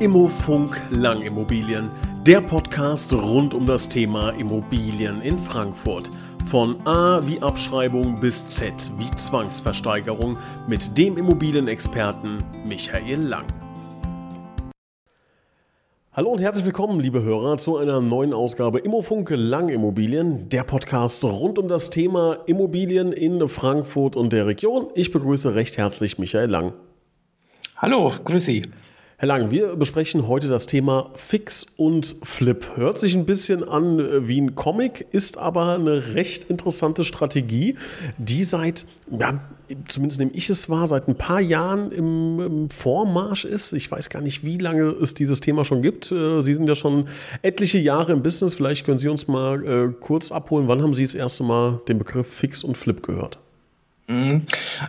Immofunk Langimmobilien, der Podcast rund um das Thema Immobilien in Frankfurt. Von A wie Abschreibung bis Z wie Zwangsversteigerung mit dem Immobilienexperten Michael Lang. Hallo und herzlich willkommen, liebe Hörer, zu einer neuen Ausgabe Immofunk Langimmobilien, der Podcast rund um das Thema Immobilien in Frankfurt und der Region. Ich begrüße recht herzlich Michael Lang. Hallo, grüß Sie. Herr Lang, wir besprechen heute das Thema Fix und Flip. Hört sich ein bisschen an äh, wie ein Comic, ist aber eine recht interessante Strategie, die seit, ja, zumindest nehme ich es wahr, seit ein paar Jahren im, im, Vormarsch ist. Ich weiß gar nicht, wie lange es dieses Thema schon gibt. Äh, Sie sind ja schon etliche Jahre im Business. Vielleicht können Sie uns mal äh, kurz abholen. Wann haben Sie das erste Mal den Begriff Fix und Flip gehört? Mhm.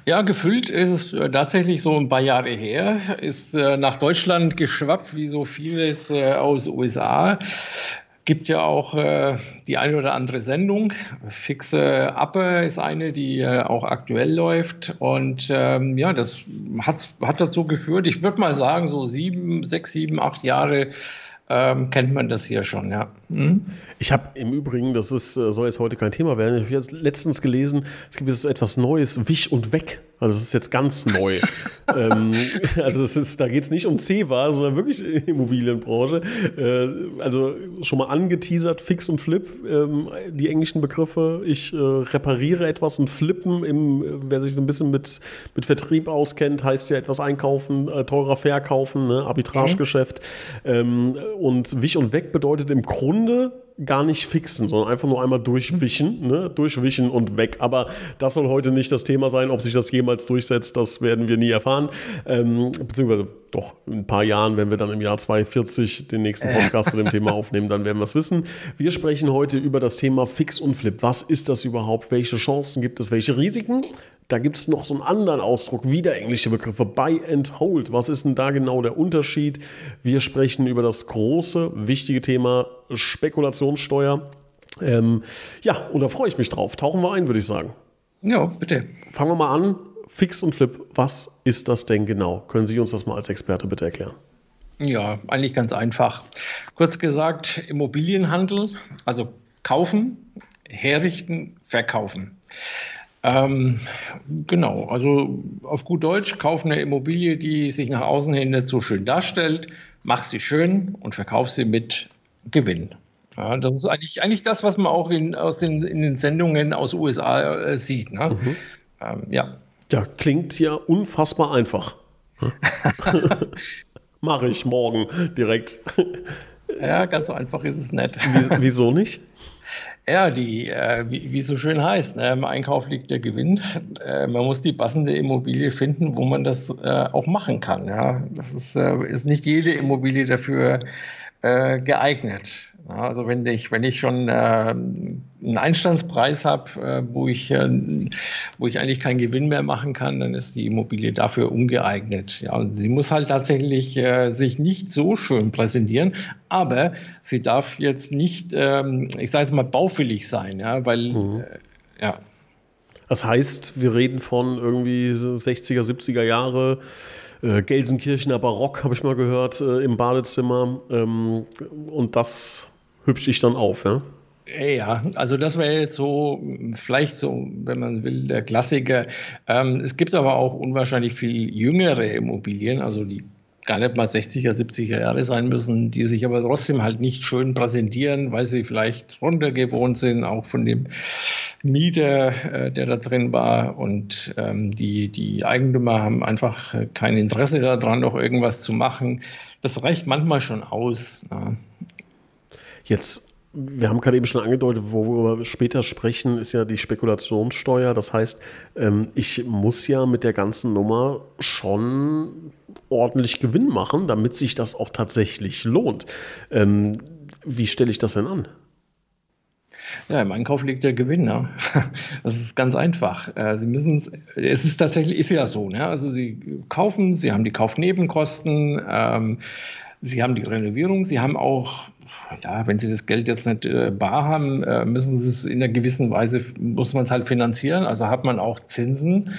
Ja, gefühlt ist es äh, tatsächlich so ein paar Jahre her, ist äh, nach Deutschland geschwappt, wie so vieles äh, aus USA. Gibt ja auch äh, die eine oder andere Sendung. Fixe Appe ist eine, die äh, auch aktuell läuft. Und ähm, ja, das hat dazu geführt, ich würde mal sagen, so sieben, sechs, sieben, acht Jahre ähm, kennt man das hier schon, ja. Hm? Ich habe im Übrigen, das ist, äh, soll jetzt heute kein Thema werden, ich habe jetzt letztens gelesen, es gibt jetzt etwas Neues, Wich und Weg. Also das ist jetzt ganz neu. ähm, also das ist, da geht es nicht um CEWA, sondern wirklich Immobilienbranche. Äh, also schon mal angeteasert, Fix und Flip, ähm, die englischen Begriffe. Ich äh, repariere etwas und flippen, im, wer sich so ein bisschen mit, mit Vertrieb auskennt, heißt ja etwas einkaufen, äh, teurer verkaufen, ne? Arbitragegeschäft. Mhm. Ähm, und Wich und Weg bedeutet im Grunde gar nicht fixen, sondern einfach nur einmal durchwischen, ne? durchwischen und weg. Aber das soll heute nicht das Thema sein. Ob sich das jemals durchsetzt, das werden wir nie erfahren. Ähm, beziehungsweise doch in ein paar Jahren, wenn wir dann im Jahr 2040 den nächsten Podcast zu dem Thema aufnehmen, dann werden wir es wissen. Wir sprechen heute über das Thema Fix und Flip. Was ist das überhaupt? Welche Chancen gibt es? Welche Risiken? Da gibt es noch so einen anderen Ausdruck, wieder englische Begriffe, Buy and Hold. Was ist denn da genau der Unterschied? Wir sprechen über das große, wichtige Thema Spekulationssteuer. Ähm, ja, und da freue ich mich drauf. Tauchen wir ein, würde ich sagen. Ja, bitte. Fangen wir mal an. Fix und Flip, was ist das denn genau? Können Sie uns das mal als Experte bitte erklären? Ja, eigentlich ganz einfach. Kurz gesagt, Immobilienhandel, also kaufen, herrichten, verkaufen. Ähm, genau, also auf gut Deutsch, kauf eine Immobilie, die sich nach außen hin nicht so schön darstellt, mach sie schön und verkauf sie mit Gewinn. Ja, das ist eigentlich, eigentlich das, was man auch in, aus den, in den Sendungen aus USA äh, sieht. Ne? Mhm. Ähm, ja. ja, klingt ja unfassbar einfach. Mache ich morgen direkt. ja, ganz so einfach ist es nicht. Wieso nicht? Ja, die, äh, wie, wie es so schön heißt, ne? im Einkauf liegt der Gewinn. Äh, man muss die passende Immobilie finden, wo man das äh, auch machen kann. Ja? Das ist, äh, ist nicht jede Immobilie dafür äh, geeignet. Ja, also wenn ich, wenn ich schon äh, einen Einstandspreis habe, äh, wo, ich, äh, wo ich eigentlich keinen Gewinn mehr machen kann, dann ist die Immobilie dafür ungeeignet. Ja, und sie muss halt tatsächlich äh, sich nicht so schön präsentieren, aber sie darf jetzt nicht, ähm, ich sage jetzt mal, baufällig sein, ja, weil mhm. Äh, ja. Das heißt, wir reden von irgendwie 60er, 70er Jahre äh, Gelsenkirchener Barock, habe ich mal gehört, äh, im Badezimmer. Ähm, und das hübsch ich dann auf, ja? Ja, also das wäre jetzt so, vielleicht so, wenn man will, der Klassiker. Ähm, es gibt aber auch unwahrscheinlich viel jüngere Immobilien, also die gar nicht mal 60er, 70er Jahre sein müssen, die sich aber trotzdem halt nicht schön präsentieren, weil sie vielleicht runtergewohnt sind, auch von dem Mieter, äh, der da drin war. Und ähm, die, die Eigentümer haben einfach kein Interesse daran, noch irgendwas zu machen. Das reicht manchmal schon aus. Ja. Jetzt wir haben gerade eben schon angedeutet, worüber wir später sprechen, ist ja die Spekulationssteuer. Das heißt, ähm, ich muss ja mit der ganzen Nummer schon ordentlich Gewinn machen, damit sich das auch tatsächlich lohnt. Ähm, wie stelle ich das denn an? Ja, im Einkauf liegt der Gewinn. Ne? Das ist ganz einfach. Äh, Sie müssen es, es ist tatsächlich, ist ja so. Ne? Also Sie kaufen, Sie haben die Kaufnebenkosten, ähm, Sie haben die Renovierung, Sie haben auch ja, wenn Sie das Geld jetzt nicht äh, bar haben, äh, müssen Sie es in einer gewissen Weise, muss man es halt finanzieren. Also hat man auch Zinsen.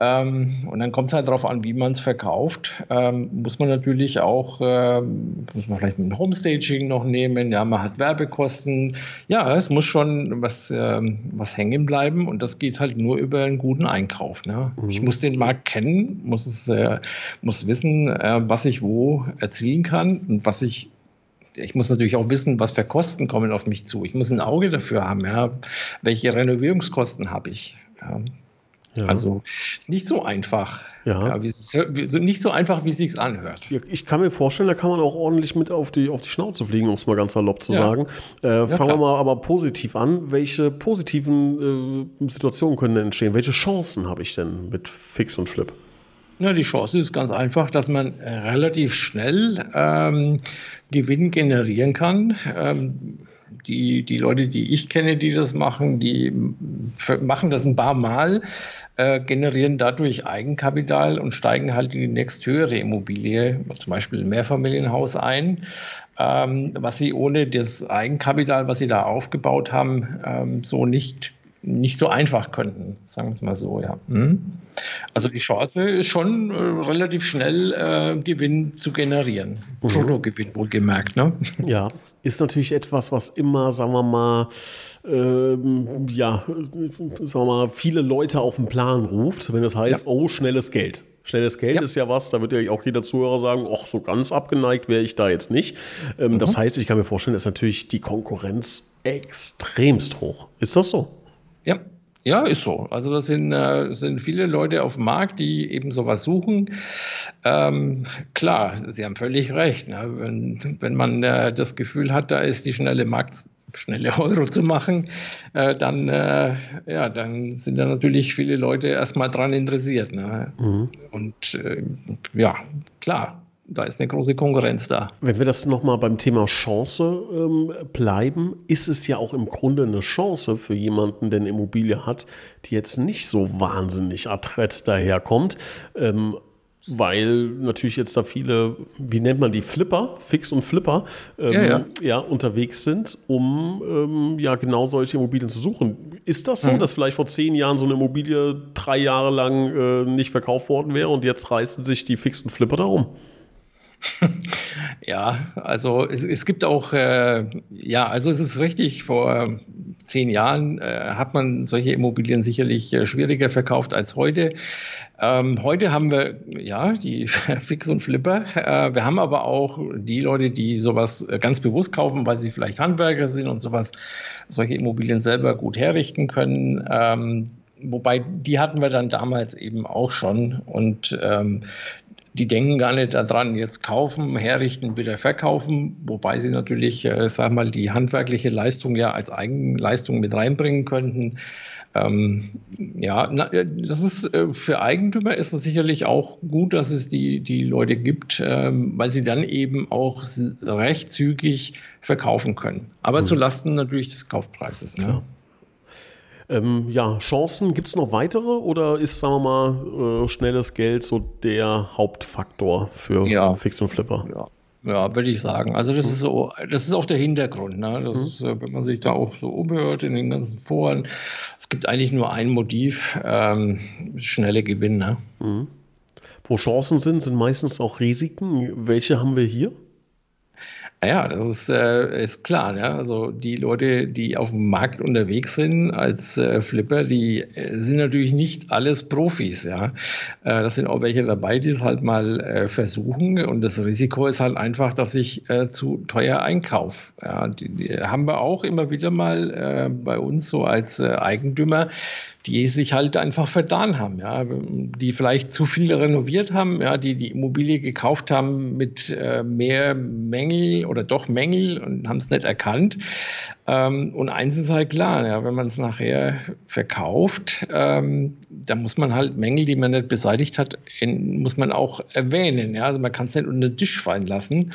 Ähm, und dann kommt es halt darauf an, wie man es verkauft. Ähm, muss man natürlich auch, äh, muss man vielleicht ein Homestaging noch nehmen. Ja, man hat Werbekosten. Ja, es muss schon was, äh, was hängen bleiben. Und das geht halt nur über einen guten Einkauf. Ne? Mhm. Ich muss den Markt kennen, muss, es, äh, muss wissen, äh, was ich wo erzielen kann und was ich ich muss natürlich auch wissen, was für Kosten kommen auf mich zu. Ich muss ein Auge dafür haben, ja. Welche Renovierungskosten habe ich? Ja. Ja. Also ist nicht so einfach. Ja. ja wie, nicht so einfach, wie es sich anhört. Ich kann mir vorstellen, da kann man auch ordentlich mit auf die, auf die Schnauze fliegen, um es mal ganz salopp zu ja. sagen. Äh, fangen wir mal aber positiv an. Welche positiven äh, Situationen können denn entstehen? Welche Chancen habe ich denn mit Fix und Flip? Na, die Chance ist ganz einfach, dass man relativ schnell ähm, Gewinn generieren kann. Ähm, die, die Leute, die ich kenne, die das machen, die machen das ein paar Mal, äh, generieren dadurch Eigenkapital und steigen halt in die nächsthöhere Immobilie, zum Beispiel ein Mehrfamilienhaus ein, ähm, was sie ohne das Eigenkapital, was sie da aufgebaut haben, ähm, so nicht nicht so einfach könnten, sagen wir es mal so, ja. Mhm. Also die Chance ist schon äh, relativ schnell äh, Gewinn zu generieren. Mhm. Bruttogewinn wohlgemerkt, ne? Ja, ist natürlich etwas, was immer, sagen wir mal, ähm, ja, sagen wir mal, viele Leute auf den Plan ruft, wenn das heißt, ja. oh, schnelles Geld. Schnelles Geld ja. ist ja was, da wird ja auch jeder Zuhörer sagen, ach, so ganz abgeneigt wäre ich da jetzt nicht. Ähm, mhm. Das heißt, ich kann mir vorstellen, dass natürlich die Konkurrenz extremst hoch. Ist das so? Ja, ja, ist so. Also das sind, äh, sind viele Leute auf dem Markt, die eben sowas suchen. Ähm, klar, Sie haben völlig recht. Ne? Wenn, wenn man äh, das Gefühl hat, da ist die schnelle Markt, schnelle Euro zu machen, äh, dann, äh, ja, dann sind da natürlich viele Leute erstmal dran interessiert. Ne? Mhm. Und äh, ja, klar, da ist eine große Konkurrenz da. Wenn wir das nochmal beim Thema Chance ähm, bleiben, ist es ja auch im Grunde eine Chance für jemanden, der eine Immobilie hat, die jetzt nicht so wahnsinnig adrett daherkommt. Ähm, weil natürlich jetzt da viele, wie nennt man die, Flipper, Fix und Flipper, ähm, ja, ja. ja, unterwegs sind, um ähm, ja genau solche Immobilien zu suchen. Ist das so, mhm. dass vielleicht vor zehn Jahren so eine Immobilie drei Jahre lang äh, nicht verkauft worden wäre und jetzt reißen sich die Fix und Flipper darum? Ja, also es, es gibt auch, äh, ja, also es ist richtig, vor zehn Jahren äh, hat man solche Immobilien sicherlich äh, schwieriger verkauft als heute. Ähm, heute haben wir, ja, die Fix und Flipper. Äh, wir haben aber auch die Leute, die sowas äh, ganz bewusst kaufen, weil sie vielleicht Handwerker sind und sowas, solche Immobilien selber gut herrichten können. Ähm, Wobei, die hatten wir dann damals eben auch schon. Und ähm, die denken gar nicht daran, jetzt kaufen, herrichten, wieder verkaufen, wobei sie natürlich, äh, sag mal, die handwerkliche Leistung ja als Eigenleistung mit reinbringen könnten. Ähm, ja, na, äh, das ist äh, für Eigentümer ist es sicherlich auch gut, dass es die, die Leute gibt, ähm, weil sie dann eben auch recht zügig verkaufen können. Aber mhm. zu Lasten natürlich des Kaufpreises. Ne? Ähm, ja, Chancen gibt es noch weitere oder ist, sagen wir mal, äh, schnelles Geld so der Hauptfaktor für ja. Fix und Flipper? Ja. Ja, würde ich sagen. Also das mhm. ist so, das ist auch der Hintergrund. Ne? Das mhm. ist, äh, wenn man sich da auch so umhört in den ganzen Foren, es gibt eigentlich nur ein Motiv, ähm, schnelle Gewinne. Mhm. Wo Chancen sind, sind meistens auch Risiken. Welche haben wir hier? Ja, das ist, äh, ist klar. Ja? Also die Leute, die auf dem Markt unterwegs sind als äh, Flipper, die äh, sind natürlich nicht alles Profis. Ja, äh, das sind auch welche dabei, die es halt mal äh, versuchen. Und das Risiko ist halt einfach, dass ich äh, zu teuer einkaufe. Ja, die, die, haben wir auch immer wieder mal äh, bei uns so als äh, Eigentümer die sich halt einfach vertan haben, ja, die vielleicht zu viel renoviert haben, ja, die die Immobilie gekauft haben mit äh, mehr Mängel oder doch Mängel und haben es nicht erkannt. Ähm, und eins ist halt klar, ja, wenn man es nachher verkauft, ähm, da muss man halt Mängel, die man nicht beseitigt hat, in, muss man auch erwähnen. Ja, also man kann es nicht unter den Tisch fallen lassen.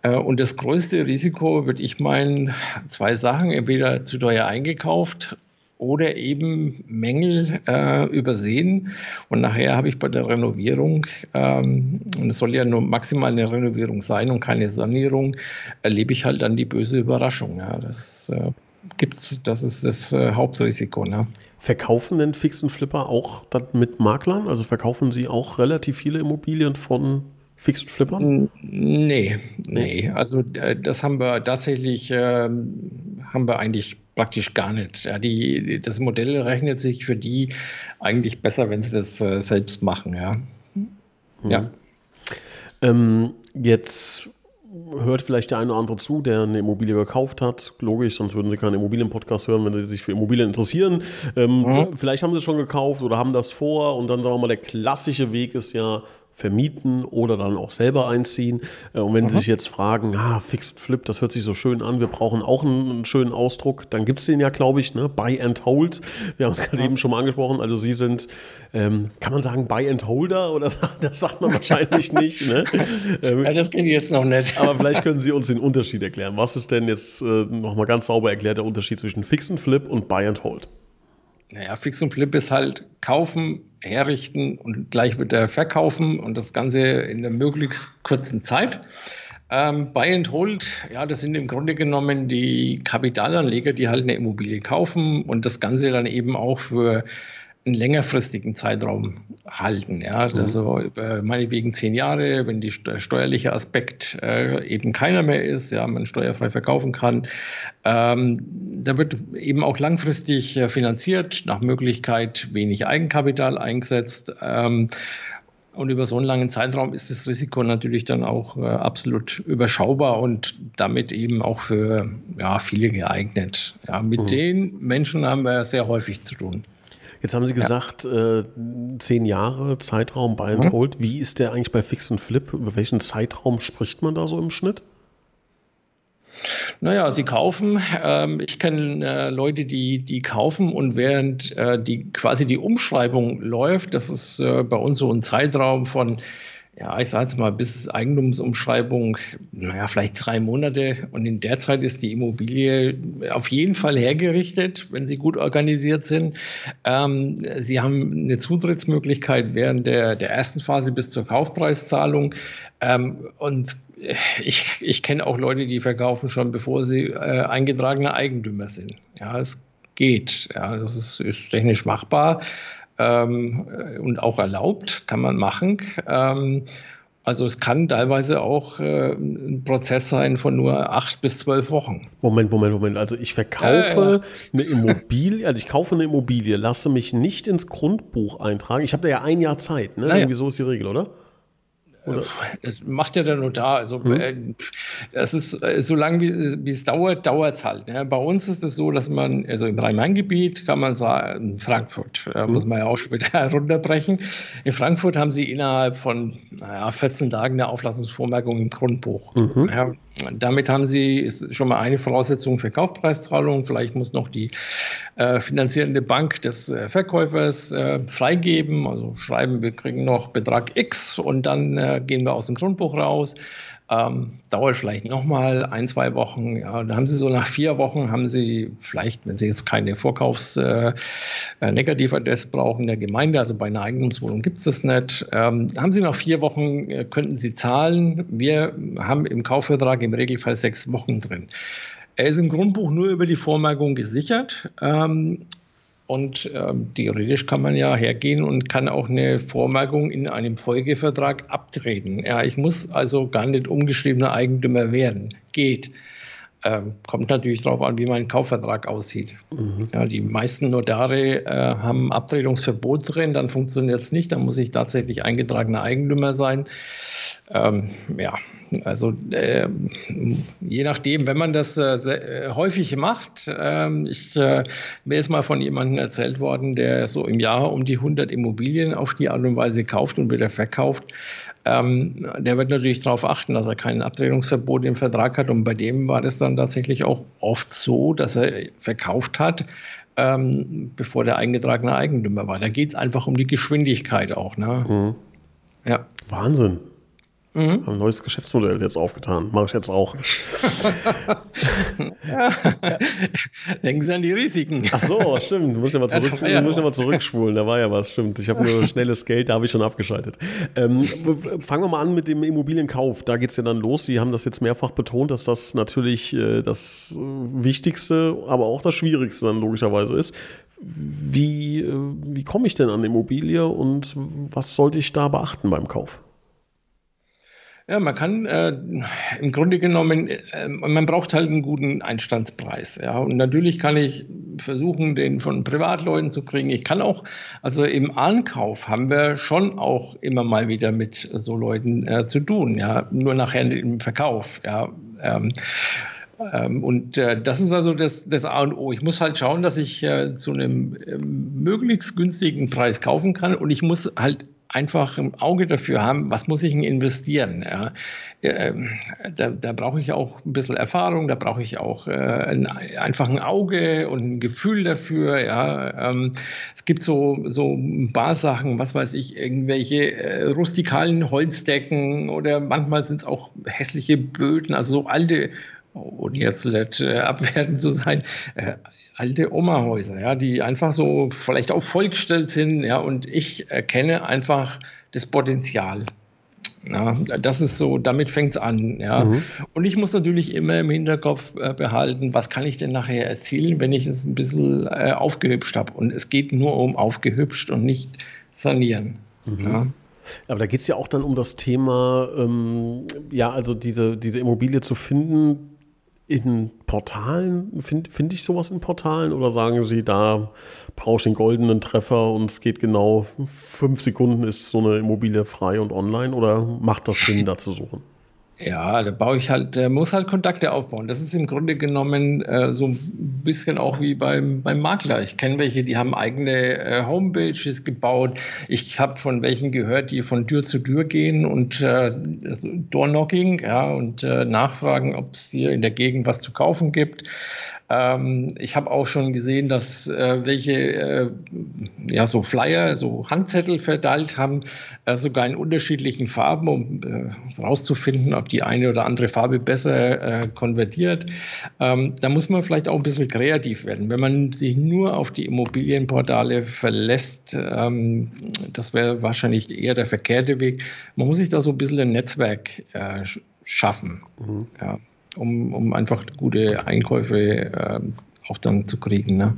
Äh, und das größte Risiko, würde ich meinen, zwei Sachen. Entweder zu teuer eingekauft oder eben Mängel äh, übersehen. Und nachher habe ich bei der Renovierung, ähm, und es soll ja nur maximal eine Renovierung sein und keine Sanierung, erlebe ich halt dann die böse Überraschung. Ja. Das äh, gibt's, das ist das äh, Hauptrisiko. Ne? Verkaufen denn Fix und Flipper auch dann mit Maklern? Also verkaufen Sie auch relativ viele Immobilien von Fix und Flippern? Nee, nee. Also äh, das haben wir tatsächlich, äh, haben wir eigentlich praktisch gar nicht. Ja, die, das Modell rechnet sich für die eigentlich besser, wenn sie das äh, selbst machen. Ja. Mhm. ja. Ähm, jetzt hört vielleicht der eine oder andere zu, der eine Immobilie gekauft hat. Logisch, sonst würden sie keinen Immobilienpodcast hören, wenn sie sich für Immobilien interessieren. Ähm, mhm. Vielleicht haben sie es schon gekauft oder haben das vor und dann sagen wir mal, der klassische Weg ist ja, vermieten oder dann auch selber einziehen. Äh, und wenn mhm. Sie sich jetzt fragen, ah, Fixed Flip, das hört sich so schön an, wir brauchen auch einen, schönen Ausdruck, dann gibt es den ja, glaube ich, ne? Buy and Hold. Wir haben es gerade mhm. eben schon mal angesprochen. Also Sie sind, ähm, kann man sagen, Buy and Holder oder das sagt man wahrscheinlich nicht. Ne? Ähm, ja, das kenne ich jetzt noch nicht. aber vielleicht können Sie uns den Unterschied erklären. Was ist denn jetzt äh, nochmal ganz sauber erklärt der Unterschied zwischen Fix and Flip und Buy and Hold? Naja, Fix und Flip ist halt kaufen, herrichten und gleich wieder verkaufen und das Ganze in einer möglichst kurzen Zeit. Ähm, Buy and Hold, ja, das sind im Grunde genommen die Kapitalanleger, die halt eine Immobilie kaufen und das Ganze dann eben auch für einen längerfristigen Zeitraum halten. Ja? Mhm. Also über meinetwegen zehn Jahre, wenn die, der steuerliche Aspekt äh, eben keiner mehr ist, ja, man steuerfrei verkaufen kann. Ähm, da wird eben auch langfristig äh, finanziert, nach Möglichkeit wenig Eigenkapital eingesetzt. Ähm, und über so einen langen Zeitraum ist das Risiko natürlich dann auch äh, absolut überschaubar und damit eben auch für ja, viele geeignet. Ja, mit mhm. den Menschen haben wir sehr häufig zu tun. Jetzt haben Sie gesagt, ja. äh, zehn Jahre Zeitraum Buy and mhm. Hold. Wie ist der eigentlich bei Fix und Flip? Über welchen Zeitraum spricht man da so im Schnitt? Naja, sie kaufen. Ähm, ich kenne äh, Leute, die, die kaufen und während äh, die quasi die Umschreibung läuft, das ist äh, bei uns so ein Zeitraum von ja, ich sage jetzt mal, bis Eigentumsumschreibung, naja, vielleicht drei Monate. Und in der Zeit ist die Immobilie auf jeden Fall hergerichtet, wenn sie gut organisiert sind. Ähm, sie haben eine Zutrittsmöglichkeit während der, der ersten Phase bis zur Kaufpreiszahlung. Ähm, und ich, ich kenne auch Leute, die verkaufen schon, bevor sie äh, eingetragene Eigentümer sind. Ja, es geht. Ja, das ist, ist technisch machbar ähm, und auch erlaubt, kann man machen. Ähm, also es kann teilweise auch äh, ein Prozess sein von nur acht bis zwölf Wochen. Moment, Moment, Moment. Also ich verkaufe äh, ja. eine Immobilie, also ich kaufe eine Immobilie, lasse mich nicht ins Grundbuch eintragen. Ich habe da ja ein Jahr Zeit, ne? Irgendwie so ist die Regel, oder? Oder? Das macht ja der Notar. Also hm. das ist äh, so lange wie, wie es dauert, dauert es halt. Ne? Bei uns ist es so, dass man, also im Rhein-Main-Gebiet kann man sagen, in Frankfurt, da hm. muss man ja auch später runterbrechen. In Frankfurt haben sie innerhalb von naja, 14 Tagen eine Auflassungsvormerkung im Grundbuch. Mhm. Ja, damit haben Sie ist schon mal eine Voraussetzung für Kaufpreiszahlung. Vielleicht muss noch die äh, finanzierende Bank des äh, Verkäufers äh, freigeben, also schreiben, wir kriegen noch Betrag X und dann äh, gehen wir aus dem Grundbuch raus. Ähm, dauert vielleicht nochmal ein, zwei Wochen. Ja, dann haben Sie so nach vier Wochen, haben Sie vielleicht, wenn Sie jetzt keine Vorkaufs-Negativadresse äh, brauchen der Gemeinde, also bei einer Eigentumswohnung gibt es das nicht, ähm, haben Sie nach vier Wochen, äh, könnten Sie zahlen. Wir haben im Kaufvertrag im Regelfall sechs Wochen drin. Er ist im Grundbuch nur über die Vormerkung gesichert. Ähm, und ähm, theoretisch kann man ja hergehen und kann auch eine Vormerkung in einem Folgevertrag abtreten. Ja, ich muss also gar nicht umgeschriebener Eigentümer werden. Geht. Ähm, kommt natürlich darauf an, wie mein Kaufvertrag aussieht. Mhm. Ja, die meisten Notare äh, haben Abtretungsverbot drin, dann funktioniert es nicht, dann muss ich tatsächlich eingetragener Eigentümer sein. Ähm, ja, also äh, je nachdem, wenn man das äh, sehr, äh, häufig macht, ähm, ich, äh, mir ist mal von jemandem erzählt worden, der so im Jahr um die 100 Immobilien auf die Art und Weise kauft und wieder verkauft. Ähm, der wird natürlich darauf achten, dass er kein Abtretungsverbot im Vertrag hat. Und bei dem war das dann tatsächlich auch oft so, dass er verkauft hat, ähm, bevor der eingetragene Eigentümer war. Da geht es einfach um die Geschwindigkeit auch. Ne? Mhm. Ja. Wahnsinn. Mhm. Ein neues Geschäftsmodell jetzt aufgetan. Mache ich jetzt auch. ja. Denken Sie an die Risiken. Ach so, stimmt. Muss ich nochmal zurück, ja, muss ich zurückspulen. Da war ja was, stimmt. Ich habe nur schnelles Geld, da habe ich schon abgeschaltet. Ähm, fangen wir mal an mit dem Immobilienkauf. Da geht es ja dann los. Sie haben das jetzt mehrfach betont, dass das natürlich äh, das Wichtigste, aber auch das Schwierigste dann logischerweise ist. Wie, äh, wie komme ich denn an Immobilie und was sollte ich da beachten beim Kauf? Ja, man kann äh, im Grunde genommen, äh, man braucht halt einen guten Einstandspreis. Ja, und natürlich kann ich versuchen, den von Privatleuten zu kriegen. Ich kann auch, also im Ankauf haben wir schon auch immer mal wieder mit so Leuten äh, zu tun. Ja, nur nachher im Verkauf. Ja. Ähm, ähm, und äh, das ist also das, das A und O. Ich muss halt schauen, dass ich äh, zu einem äh, möglichst günstigen Preis kaufen kann und ich muss halt einfach ein Auge dafür haben, was muss ich denn investieren. Ja? Ähm, da, da brauche ich auch ein bisschen Erfahrung, da brauche ich auch äh, ein, einfach ein Auge und ein Gefühl dafür. Ja? Ähm, es gibt so, so ein paar Sachen, was weiß ich, irgendwelche äh, rustikalen Holzdecken oder manchmal sind es auch hässliche Böden, also so alte ohne jetzt äh, abwertend zu sein, äh, alte Oma-Häuser, ja, die einfach so vielleicht auch vollgestellt sind, ja, und ich erkenne einfach das Potenzial. Ja, das ist so, damit fängt es an. Ja. Mhm. Und ich muss natürlich immer im Hinterkopf äh, behalten, was kann ich denn nachher erzielen, wenn ich es ein bisschen äh, aufgehübscht habe. Und es geht nur um aufgehübscht und nicht sanieren. Mhm. Ja. Aber da geht es ja auch dann um das Thema, ähm, ja, also diese, diese Immobilie zu finden, in Portalen, finde find ich sowas in Portalen? Oder sagen Sie, da brauche ich den goldenen Treffer und es geht genau fünf Sekunden ist so eine Immobilie frei und online? Oder macht das Sinn, da zu suchen? Ja, da baue ich halt, äh, muss halt Kontakte aufbauen. Das ist im Grunde genommen äh, so ein bisschen auch wie beim, beim Makler. Ich kenne welche, die haben eigene äh, Homepages gebaut. Ich habe von welchen gehört, die von Tür zu Tür gehen und äh, Doorknocking, ja, und äh, nachfragen, ob es hier in der Gegend was zu kaufen gibt. Ähm, ich habe auch schon gesehen, dass äh, welche äh, ja, so Flyer, so Handzettel verteilt haben, äh, sogar in unterschiedlichen Farben, um herauszufinden, äh, ob die eine oder andere Farbe besser äh, konvertiert. Ähm, da muss man vielleicht auch ein bisschen kreativ werden. Wenn man sich nur auf die Immobilienportale verlässt, ähm, das wäre wahrscheinlich eher der verkehrte Weg. Man muss sich da so ein bisschen ein Netzwerk äh, schaffen. Mhm. Ja um, um einfach gute Einkäufe äh, auch dann zu kriegen. Ne?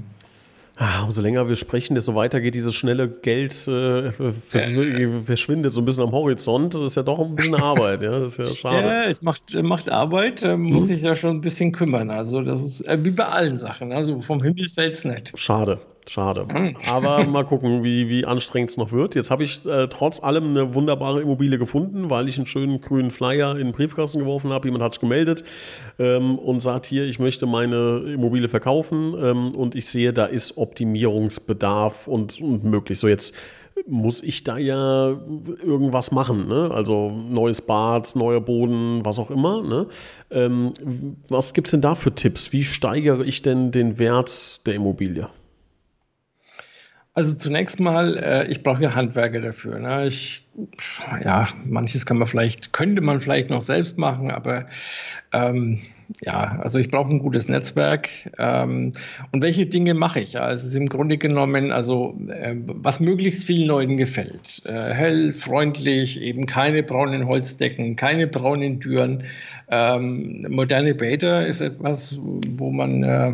Ah, umso länger wir sprechen, desto weiter geht dieses schnelle Geld, äh, verschwindet so ein bisschen am Horizont. Das ist ja doch ein bisschen Arbeit, ja. Das ist ja schade. Ja, es macht, macht Arbeit, äh, muss hm. sich ja schon ein bisschen kümmern. Also, das ist äh, wie bei allen Sachen. Also, vom Himmel fällt es nicht. Schade. Schade. Hm. Aber mal gucken, wie, wie anstrengend es noch wird. Jetzt habe ich äh, trotz allem eine wunderbare Immobilie gefunden, weil ich einen schönen grünen Flyer in den Briefkasten geworfen habe. Jemand hat sich gemeldet ähm, und sagt hier, ich möchte meine Immobilie verkaufen ähm, und ich sehe, da ist Optimierungsbedarf und, und möglich. So jetzt muss ich da ja irgendwas machen. Ne? Also neues Bad, neuer Boden, was auch immer. Ne? Ähm, was gibt es denn da für Tipps? Wie steigere ich denn den Wert der Immobilie? Also zunächst mal, äh, ich brauche ja Handwerker dafür. Ne? Ich, ja, manches kann man vielleicht, könnte man vielleicht noch selbst machen, aber ähm, ja, also ich brauche ein gutes Netzwerk. Ähm, und welche Dinge mache ich? Also es ist im Grunde genommen, also äh, was möglichst vielen Leuten gefällt. Äh, hell, freundlich, eben keine braunen Holzdecken, keine braunen Türen. Ähm, moderne Bäder ist etwas, wo man äh,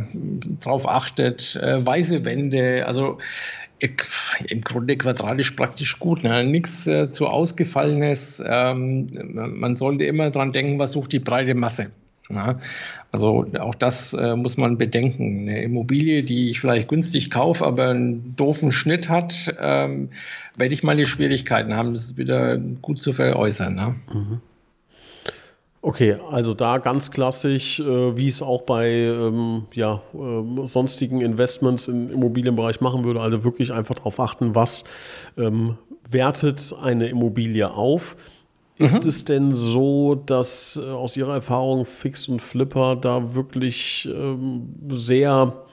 drauf achtet. Äh, weiße Wände, also im Grunde quadratisch praktisch gut. Ne? Nichts äh, zu Ausgefallenes. Ähm, man sollte immer dran denken, was sucht die breite Masse. Ja? Also auch das äh, muss man bedenken. Eine Immobilie, die ich vielleicht günstig kaufe, aber einen doofen Schnitt hat, ähm, werde ich meine Schwierigkeiten haben, das wieder gut zu veräußern. Ne? Mhm. Okay, also da ganz klassisch, äh, wie es auch bei ähm, ja, äh, sonstigen Investments im Immobilienbereich machen würde, also wirklich einfach darauf achten, was ähm, wertet eine Immobilie auf. Ist mhm. es denn so, dass äh, aus Ihrer Erfahrung Fix und Flipper da wirklich ähm, sehr,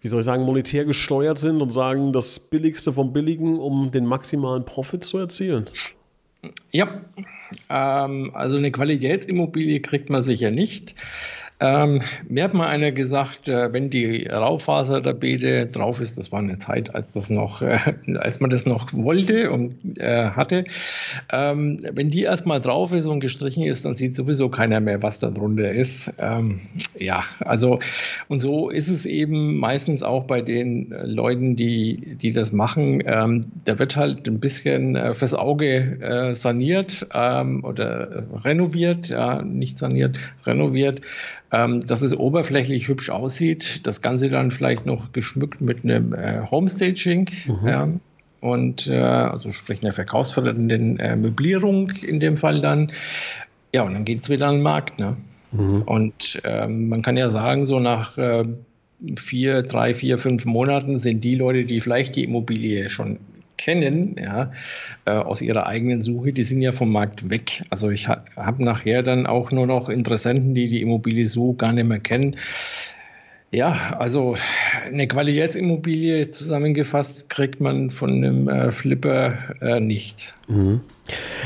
wie soll ich sagen, monetär gesteuert sind und sagen, das Billigste vom Billigen, um den maximalen Profit zu erzielen? Ja, ähm, also eine Qualitätsimmobilie kriegt man sicher nicht. Ähm, mir hat mal einer gesagt, äh, wenn die Raufasertapete drauf ist, das war eine Zeit, als das noch, äh, als man das noch wollte und äh, hatte, ähm, wenn die erstmal drauf ist und gestrichen ist, dann sieht sowieso keiner mehr, was da drunter ist. Ähm, ja, also und so ist es eben meistens auch bei den Leuten, die, die das machen. Ähm, da wird halt ein bisschen äh, fürs Auge äh, saniert ähm, oder renoviert, ja, nicht saniert, renoviert ähm, dass es oberflächlich hübsch aussieht. Das Ganze dann vielleicht noch geschmückt mit einem äh, Homestaging. Mhm. Ja, und äh, also sprich einer verkaufsfördernden äh, Möblierung in dem Fall dann. Ja, und dann geht es wieder an den Markt. Ne? Mhm. Und ähm, man kann ja sagen, so nach äh, vier, drei, vier, fünf Monaten sind die Leute, die vielleicht die Immobilie schon kennen, ja, äh, aus ihrer eigenen Suche, die sind ja vom Markt weg. Also ich ha habe nachher dann auch nur noch Interessenten, die die Immobilie so gar nicht mehr kennen. Ja, also eine Qualitätsimmobilie zusammengefasst kriegt man von einem äh, Flipper äh, nicht. Mhm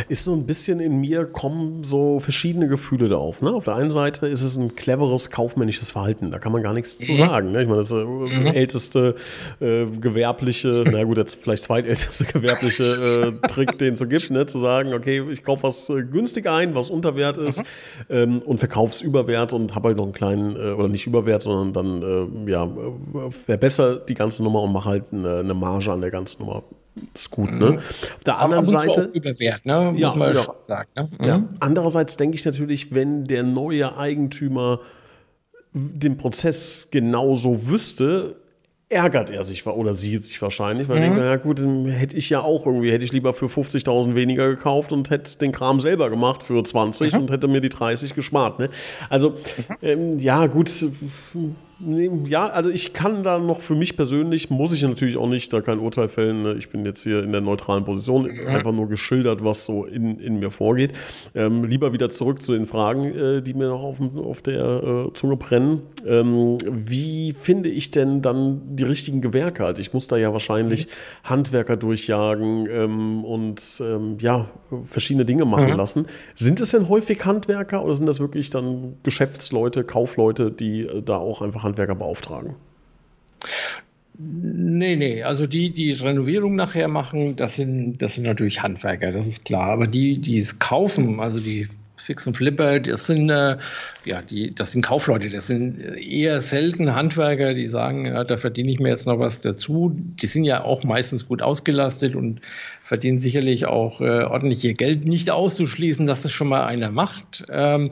ist so ein bisschen in mir kommen so verschiedene Gefühle da auf. Ne? Auf der einen Seite ist es ein cleveres kaufmännisches Verhalten, da kann man gar nichts mhm. zu sagen. Ne? Ich meine, das ist der mhm. älteste äh, gewerbliche, na gut, jetzt vielleicht zweitälteste gewerbliche äh, Trick, den es so gibt, ne? zu sagen, okay, ich kaufe was äh, günstig ein, was Unterwert ist mhm. ähm, und verkaufe es überwert und habe halt noch einen kleinen, äh, oder nicht überwert, sondern dann, äh, ja, verbessere die ganze Nummer und mache halt eine, eine Marge an der ganzen Nummer ist gut, ne? Mhm. Auf der anderen Seite. Überwert, ne? Muss ja, man ja. schon sagen. Ne? Mhm. Ja. Andererseits denke ich natürlich, wenn der neue Eigentümer den Prozess genauso wüsste, ärgert er sich oder sie sich wahrscheinlich, weil mhm. denkt, ja gut, hätte ich ja auch irgendwie, hätte ich lieber für 50.000 weniger gekauft und hätte den Kram selber gemacht für 20 mhm. und hätte mir die 30 gespart. Ne? Also, mhm. ähm, ja, gut ja, also ich kann da noch für mich persönlich, muss ich natürlich auch nicht da kein Urteil fällen. Ne? Ich bin jetzt hier in der neutralen Position, einfach nur geschildert, was so in, in mir vorgeht. Ähm, lieber wieder zurück zu den Fragen, äh, die mir noch auf, auf der äh, Zunge brennen. Ähm, wie finde ich denn dann die richtigen Gewerke? Also ich muss da ja wahrscheinlich mhm. Handwerker durchjagen ähm, und ähm, ja, verschiedene Dinge machen mhm. lassen. Sind es denn häufig Handwerker oder sind das wirklich dann Geschäftsleute, Kaufleute, die äh, da auch einfach Handwerker beauftragen? Nee, nee, also die, die Renovierung nachher machen, das sind, das sind natürlich Handwerker, das ist klar. Aber die, die es kaufen, also die Fix und Flipper, das sind, äh, ja, die, das sind Kaufleute, das sind eher selten Handwerker, die sagen, ja, da verdiene ich mir jetzt noch was dazu. Die sind ja auch meistens gut ausgelastet und verdienen sicherlich auch äh, ordentlich ihr Geld. Nicht auszuschließen, dass das schon mal einer macht. Ähm,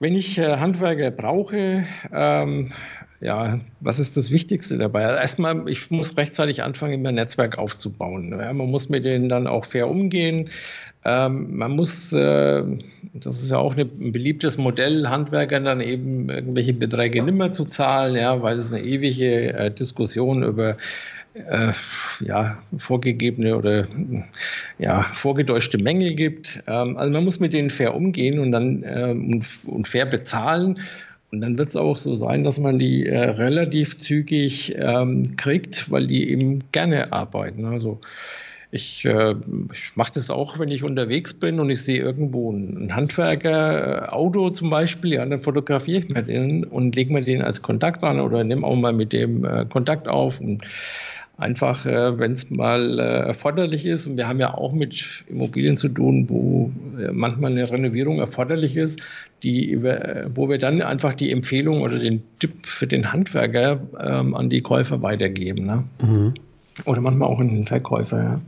wenn ich äh, Handwerker brauche, ähm, ja, was ist das Wichtigste dabei? Erstmal, ich muss rechtzeitig anfangen, mein Netzwerk aufzubauen. Ja, man muss mit denen dann auch fair umgehen. Ähm, man muss, äh, das ist ja auch eine, ein beliebtes Modell, Handwerkern dann eben irgendwelche Beträge nimmer zu zahlen, ja, weil es eine ewige äh, Diskussion über äh, ja, vorgegebene oder ja, vorgedeutschte Mängel gibt. Ähm, also man muss mit denen fair umgehen und dann ähm, und, fair bezahlen. Und dann wird es auch so sein, dass man die äh, relativ zügig ähm, kriegt, weil die eben gerne arbeiten. Also ich, äh, ich mache das auch, wenn ich unterwegs bin und ich sehe irgendwo ein Handwerker-Auto zum Beispiel, ja, dann fotografiere ich mir den und lege mir den als Kontakt an oder nehme auch mal mit dem äh, Kontakt auf und Einfach, äh, wenn es mal äh, erforderlich ist. Und wir haben ja auch mit Immobilien zu tun, wo äh, manchmal eine Renovierung erforderlich ist, die wo wir dann einfach die Empfehlung oder den Tipp für den Handwerker ähm, an die Käufer weitergeben. Ne? Mhm. Oder manchmal auch an den Verkäufer. Ja.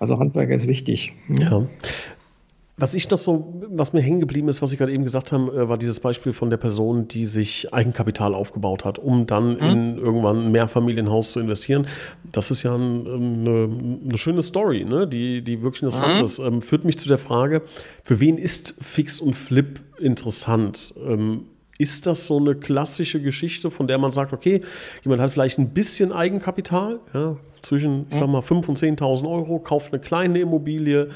Also Handwerker ist wichtig. Ja. Was ich noch so, was mir hängen geblieben ist, was ich gerade eben gesagt habe, äh, war dieses Beispiel von der Person, die sich Eigenkapital aufgebaut hat, um dann mhm. in irgendwann ein Mehrfamilienhaus zu investieren. Das ist ja ein, eine, eine, schöne Story, ne? die, die wirklich interessant mhm. ist. Ähm, führt mich zu der Frage, für wen ist Fix und Flip interessant? Ähm, ist das so eine klassische Geschichte, von der man sagt, okay, jemand hat vielleicht ein bisschen Eigenkapital, ja, zwischen, ich sag mal, 5.000 und 10.000 Euro, kauft eine kleine Immobilie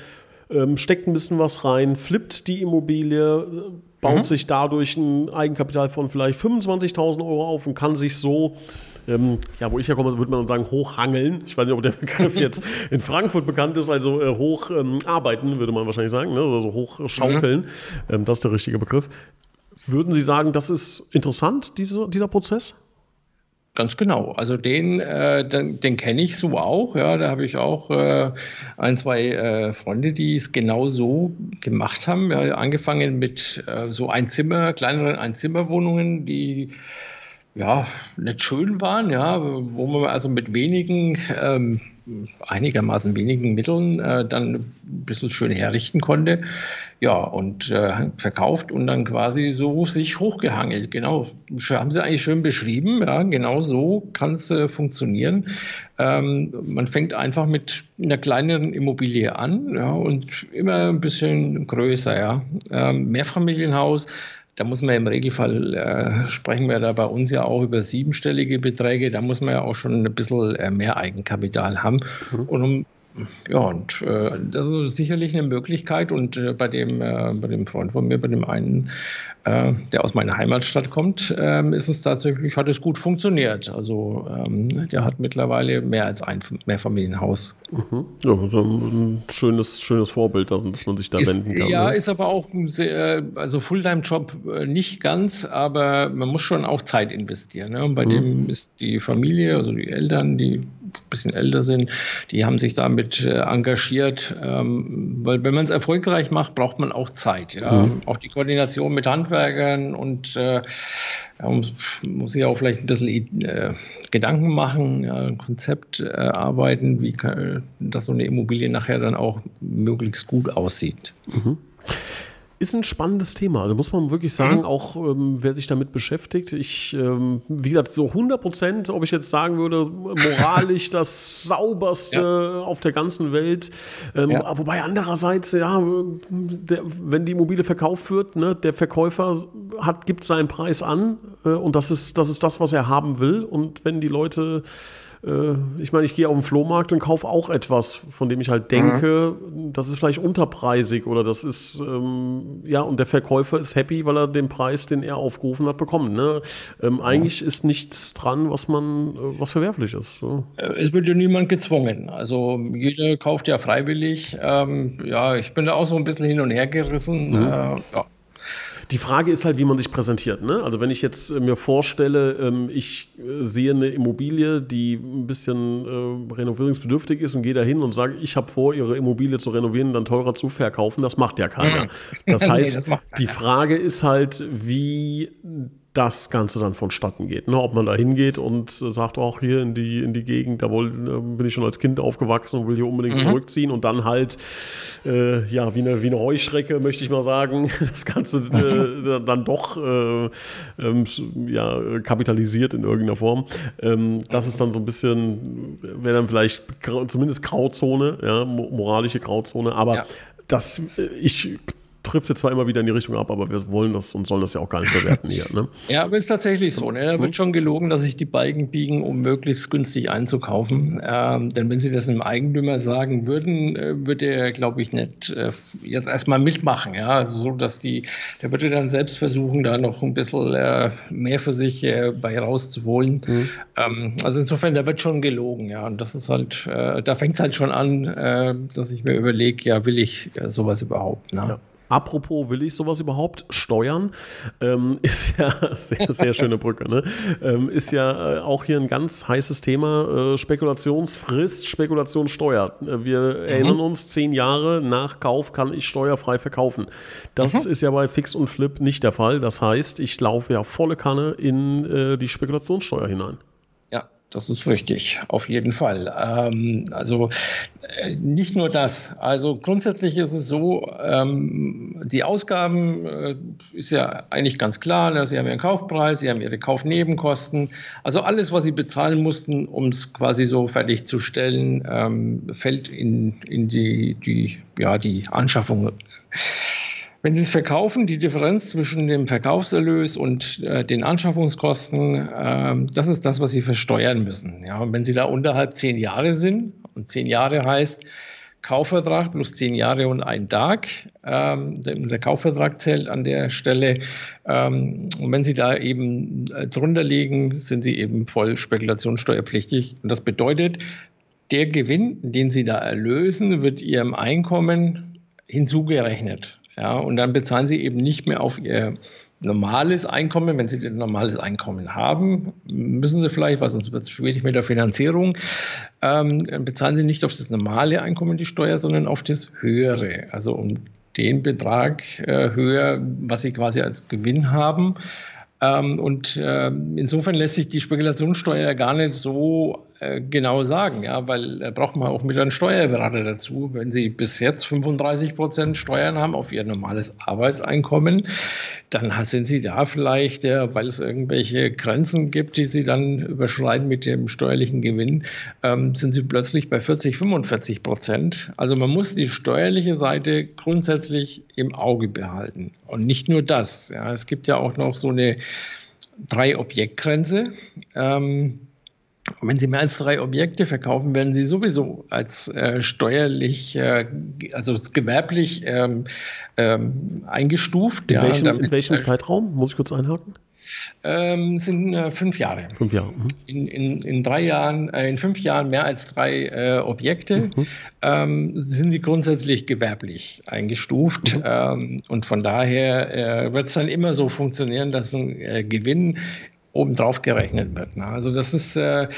ähm, steckt ein bisschen was rein, flippt die Immobilie, baut mhm. sich dadurch ein Eigenkapital von vielleicht 25.000 Euro auf und kann sich so ähm, ja, wo ich herkomme, würde man sagen, hochhangeln. Ich weiß nicht, ob der Begriff jetzt in Frankfurt bekannt ist, also äh, hoch ähm, arbeiten, würde man wahrscheinlich sagen, ne? oder so hoch schaukeln. Mhm. Ähm, das ist der richtige Begriff. Würden Sie sagen, das ist interessant, diese, dieser Prozess? Ganz genau. Also den, äh, den, den kenne ich so auch. Ja, da habe ich auch äh, ein, zwei äh, Freunde, die es genau so gemacht haben. Ja, angefangen mit äh, so Einzimmer, kleineren Einzimmerwohnungen, die ja nicht schön waren, ja, wo man also mit wenigen ähm, einigermaßen wenigen Mitteln äh, dann ein bisschen schön herrichten konnte. Ja, und äh, verkauft und dann quasi so sich hochgehangelt. Genau, haben Sie eigentlich schön beschrieben. Ja, genau so kann es äh, funktionieren. Ähm, man fängt einfach mit einer kleineren Immobilie an ja, und immer ein bisschen größer. Ja. Ähm, Mehrfamilienhaus da muss man im Regelfall, äh, sprechen wir da bei uns ja auch über siebenstellige Beträge, da muss man ja auch schon ein bisschen äh, mehr Eigenkapital haben. Mhm. Und um ja, und äh, das ist sicherlich eine Möglichkeit. Und äh, bei, dem, äh, bei dem Freund von mir, bei dem einen, äh, der aus meiner Heimatstadt kommt, ähm, ist es tatsächlich, hat es gut funktioniert. Also ähm, der hat mittlerweile mehr als ein Mehrfamilienhaus. Mhm. Ja, also ein schönes, schönes Vorbild, dass man sich da ist, wenden kann. Ja, ne? ist aber auch ein sehr, also Fulltime-Job äh, nicht ganz, aber man muss schon auch Zeit investieren. Ne? Und bei mhm. dem ist die Familie, also die Eltern, die ein bisschen älter sind, die haben sich damit äh, engagiert, ähm, weil wenn man es erfolgreich macht, braucht man auch Zeit. Ja? Mhm. Auch die Koordination mit Hand Handwerkern und äh, muss sich auch vielleicht ein bisschen äh, Gedanken machen, ja, ein Konzept äh, arbeiten, wie kann, dass so eine Immobilie nachher dann auch möglichst gut aussieht. Mhm ist ein spannendes Thema. Also muss man wirklich sagen, mhm. auch ähm, wer sich damit beschäftigt. Ich, ähm, wie gesagt, so 100 Prozent, ob ich jetzt sagen würde, moralisch das sauberste ja. auf der ganzen Welt. Ähm, ja. Wobei andererseits, ja, der, wenn die Immobilie verkauft wird, ne, der Verkäufer hat, gibt seinen Preis an äh, und das ist, das ist das, was er haben will. Und wenn die Leute äh, ich meine, ich gehe auf den Flohmarkt und kaufe auch etwas, von dem ich halt denke, mhm. das ist vielleicht unterpreisig oder das ist, ähm, ja, und der Verkäufer ist happy, weil er den Preis, den er aufgerufen hat, bekommt. Ne? Ähm, mhm. Eigentlich ist nichts dran, was man, äh, was verwerflich ist. So. Äh, es wird ja niemand gezwungen. Also jeder kauft ja freiwillig. Ähm, ja, ich bin da auch so ein bisschen hin und her gerissen. Mhm. Äh, ja. Die Frage ist halt, wie man sich präsentiert. Ne? Also wenn ich jetzt äh, mir vorstelle, ähm, ich äh, sehe eine Immobilie, die ein bisschen äh, renovierungsbedürftig ist und gehe da hin und sage, ich habe vor, ihre Immobilie zu renovieren, dann teurer zu verkaufen, das macht ja keiner. Das heißt, nee, das die Frage ist halt, wie das Ganze dann vonstatten geht. Ne? Ob man da hingeht und sagt, auch hier in die, in die Gegend, da wohl, äh, bin ich schon als Kind aufgewachsen und will hier unbedingt mhm. zurückziehen und dann halt, äh, ja, wie eine, wie eine Heuschrecke, möchte ich mal sagen, das Ganze äh, dann doch äh, ähm, ja, kapitalisiert in irgendeiner Form. Ähm, das ist dann so ein bisschen, wäre dann vielleicht zumindest Grauzone, ja, moralische Grauzone, aber ja. das, äh, ich driftet zwar immer wieder in die Richtung ab, aber wir wollen das und sollen das ja auch gar nicht bewerten hier. Ne? Ja, aber ist tatsächlich so. Ne? Da wird hm? schon gelogen, dass sich die Balken biegen, um möglichst günstig einzukaufen. Ähm, denn wenn sie das einem Eigentümer sagen würden, äh, würde er, glaube ich, nicht äh, jetzt erstmal mitmachen. Ja? Also so, dass die, der würde dann selbst versuchen, da noch ein bisschen äh, mehr für sich äh, bei rauszuholen. Mhm. Ähm, also insofern, da wird schon gelogen. Ja? Und das ist halt, äh, da fängt es halt schon an, äh, dass ich mir überlege, ja, will ich sowas überhaupt? Ne? Ja. Apropos, will ich sowas überhaupt steuern? Ähm, ist ja sehr, sehr schöne Brücke. Ne? Ähm, ist ja äh, auch hier ein ganz heißes Thema. Äh, Spekulationsfrist, Spekulationssteuer. Äh, wir mhm. erinnern uns, zehn Jahre nach Kauf kann ich steuerfrei verkaufen. Das mhm. ist ja bei Fix und Flip nicht der Fall. Das heißt, ich laufe ja volle Kanne in äh, die Spekulationssteuer hinein. Das ist richtig, auf jeden Fall. Ähm, also äh, nicht nur das. Also grundsätzlich ist es so, ähm, die Ausgaben äh, ist ja eigentlich ganz klar. Ne? Sie haben ihren Kaufpreis, Sie haben Ihre Kaufnebenkosten. Also alles, was Sie bezahlen mussten, um es quasi so fertigzustellen, ähm, fällt in, in die, die, ja, die Anschaffung wenn Sie es verkaufen, die Differenz zwischen dem Verkaufserlös und äh, den Anschaffungskosten, äh, das ist das, was Sie versteuern müssen. Ja, und wenn Sie da unterhalb zehn Jahre sind, und zehn Jahre heißt, Kaufvertrag plus zehn Jahre und ein Tag. Ähm, der Kaufvertrag zählt an der Stelle. Ähm, und wenn Sie da eben äh, drunter liegen, sind Sie eben voll spekulationssteuerpflichtig. Und das bedeutet, der Gewinn, den Sie da erlösen, wird Ihrem Einkommen hinzugerechnet. Ja, und dann bezahlen Sie eben nicht mehr auf Ihr normales Einkommen, wenn Sie ein normales Einkommen haben, müssen Sie vielleicht, weil sonst wird es schwierig mit der Finanzierung, ähm, bezahlen Sie nicht auf das normale Einkommen die Steuer, sondern auf das höhere. Also um den Betrag äh, höher, was Sie quasi als Gewinn haben. Ähm, und äh, insofern lässt sich die Spekulationssteuer gar nicht so äh, genau sagen, ja, weil da braucht man auch mit einem Steuerberater dazu. Wenn Sie bis jetzt 35 Prozent Steuern haben auf Ihr normales Arbeitseinkommen, dann sind Sie da vielleicht, äh, weil es irgendwelche Grenzen gibt, die Sie dann überschreiten mit dem steuerlichen Gewinn, ähm, sind Sie plötzlich bei 40, 45 Prozent. Also man muss die steuerliche Seite grundsätzlich im Auge behalten. Und nicht nur das. Ja, es gibt ja auch noch so eine Drei-Objekt-Grenze. Ähm, wenn Sie mehr als drei Objekte verkaufen, werden Sie sowieso als äh, steuerlich, äh, also gewerblich ähm, ähm, eingestuft. In ja, welchem, damit, in welchem äh, Zeitraum? Muss ich kurz einhaken? Ähm, sind äh, fünf Jahre. Fünf Jahre. Mhm. In, in, in drei Jahren, äh, in fünf Jahren mehr als drei äh, Objekte mhm. ähm, sind sie grundsätzlich gewerblich eingestuft. Mhm. Ähm, und von daher äh, wird es dann immer so funktionieren, dass ein äh, Gewinn obendrauf gerechnet wird. Ne? Also das ist äh,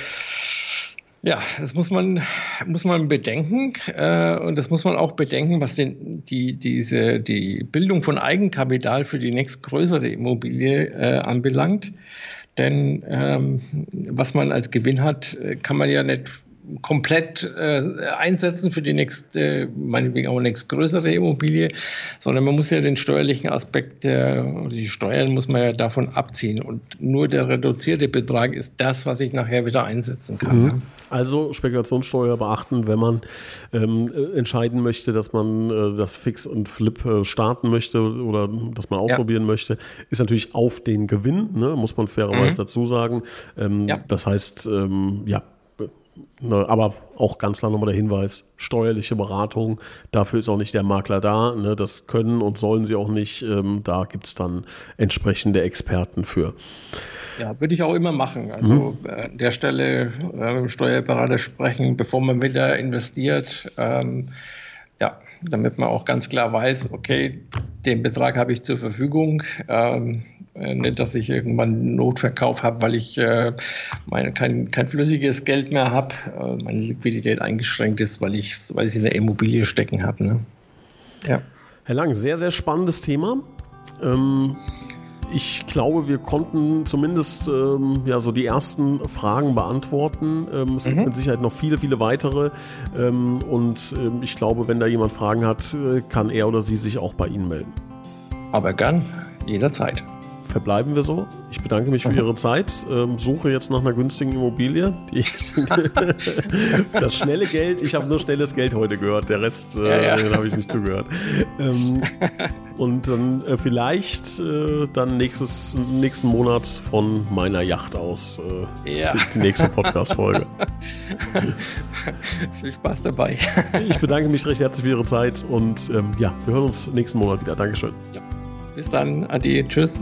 ja, das muss man, muss man bedenken äh, und das muss man auch bedenken, was den, die, diese, die Bildung von Eigenkapital für die nächstgrößere Immobilie äh, anbelangt. Denn ähm, was man als Gewinn hat, äh, kann man ja nicht komplett äh, einsetzen für die nächste, meinetwegen auch nächstgrößere Immobilie, sondern man muss ja den steuerlichen Aspekt, äh, die Steuern muss man ja davon abziehen. Und nur der reduzierte Betrag ist das, was ich nachher wieder einsetzen kann. Mhm. Also Spekulationssteuer beachten, wenn man ähm, äh, entscheiden möchte, dass man äh, das Fix und Flip äh, starten möchte oder dass man ausprobieren ja. möchte, ist natürlich auf den Gewinn, ne, muss man fairerweise mhm. dazu sagen. Ähm, ja. Das heißt, ähm, ja, Ne, aber auch ganz klar nochmal der Hinweis, steuerliche Beratung, dafür ist auch nicht der Makler da. Ne, das können und sollen sie auch nicht. Ähm, da gibt es dann entsprechende Experten für. Ja, würde ich auch immer machen. Also hm. an der Stelle äh, Steuerberater sprechen, bevor man wieder investiert. Ähm, ja, damit man auch ganz klar weiß, okay, den Betrag habe ich zur Verfügung. Ähm, äh, nicht, dass ich irgendwann einen Notverkauf habe, weil ich äh, meine, kein, kein flüssiges Geld mehr habe, äh, meine Liquidität eingeschränkt ist, weil ich weil ich in der Immobilie stecken habe. Ne? Ja. Herr Lang, sehr, sehr spannendes Thema. Ähm, ich glaube, wir konnten zumindest ähm, ja, so die ersten Fragen beantworten. Ähm, es mhm. gibt mit Sicherheit noch viele, viele weitere. Ähm, und ähm, ich glaube, wenn da jemand Fragen hat, äh, kann er oder sie sich auch bei Ihnen melden. Aber gern, jederzeit verbleiben wir so. Ich bedanke mich für. Ihre Zeit. Ähm, suche jetzt nach einer günstigen Immobilie. das schnelle Geld, ich habe nur schnelles Geld heute gehört. Der Rest äh, ja, ja. habe ich nicht zugehört. Ähm, und dann äh, vielleicht äh, dann nächstes, nächsten Monat von meiner Yacht aus äh, ja. die, die nächste Podcast-Folge. Viel Spaß dabei. ich bedanke mich recht herzlich für Ihre Zeit und ähm, ja, wir hören uns nächsten Monat wieder. Dankeschön. Bis dann. Ade. Tschüss.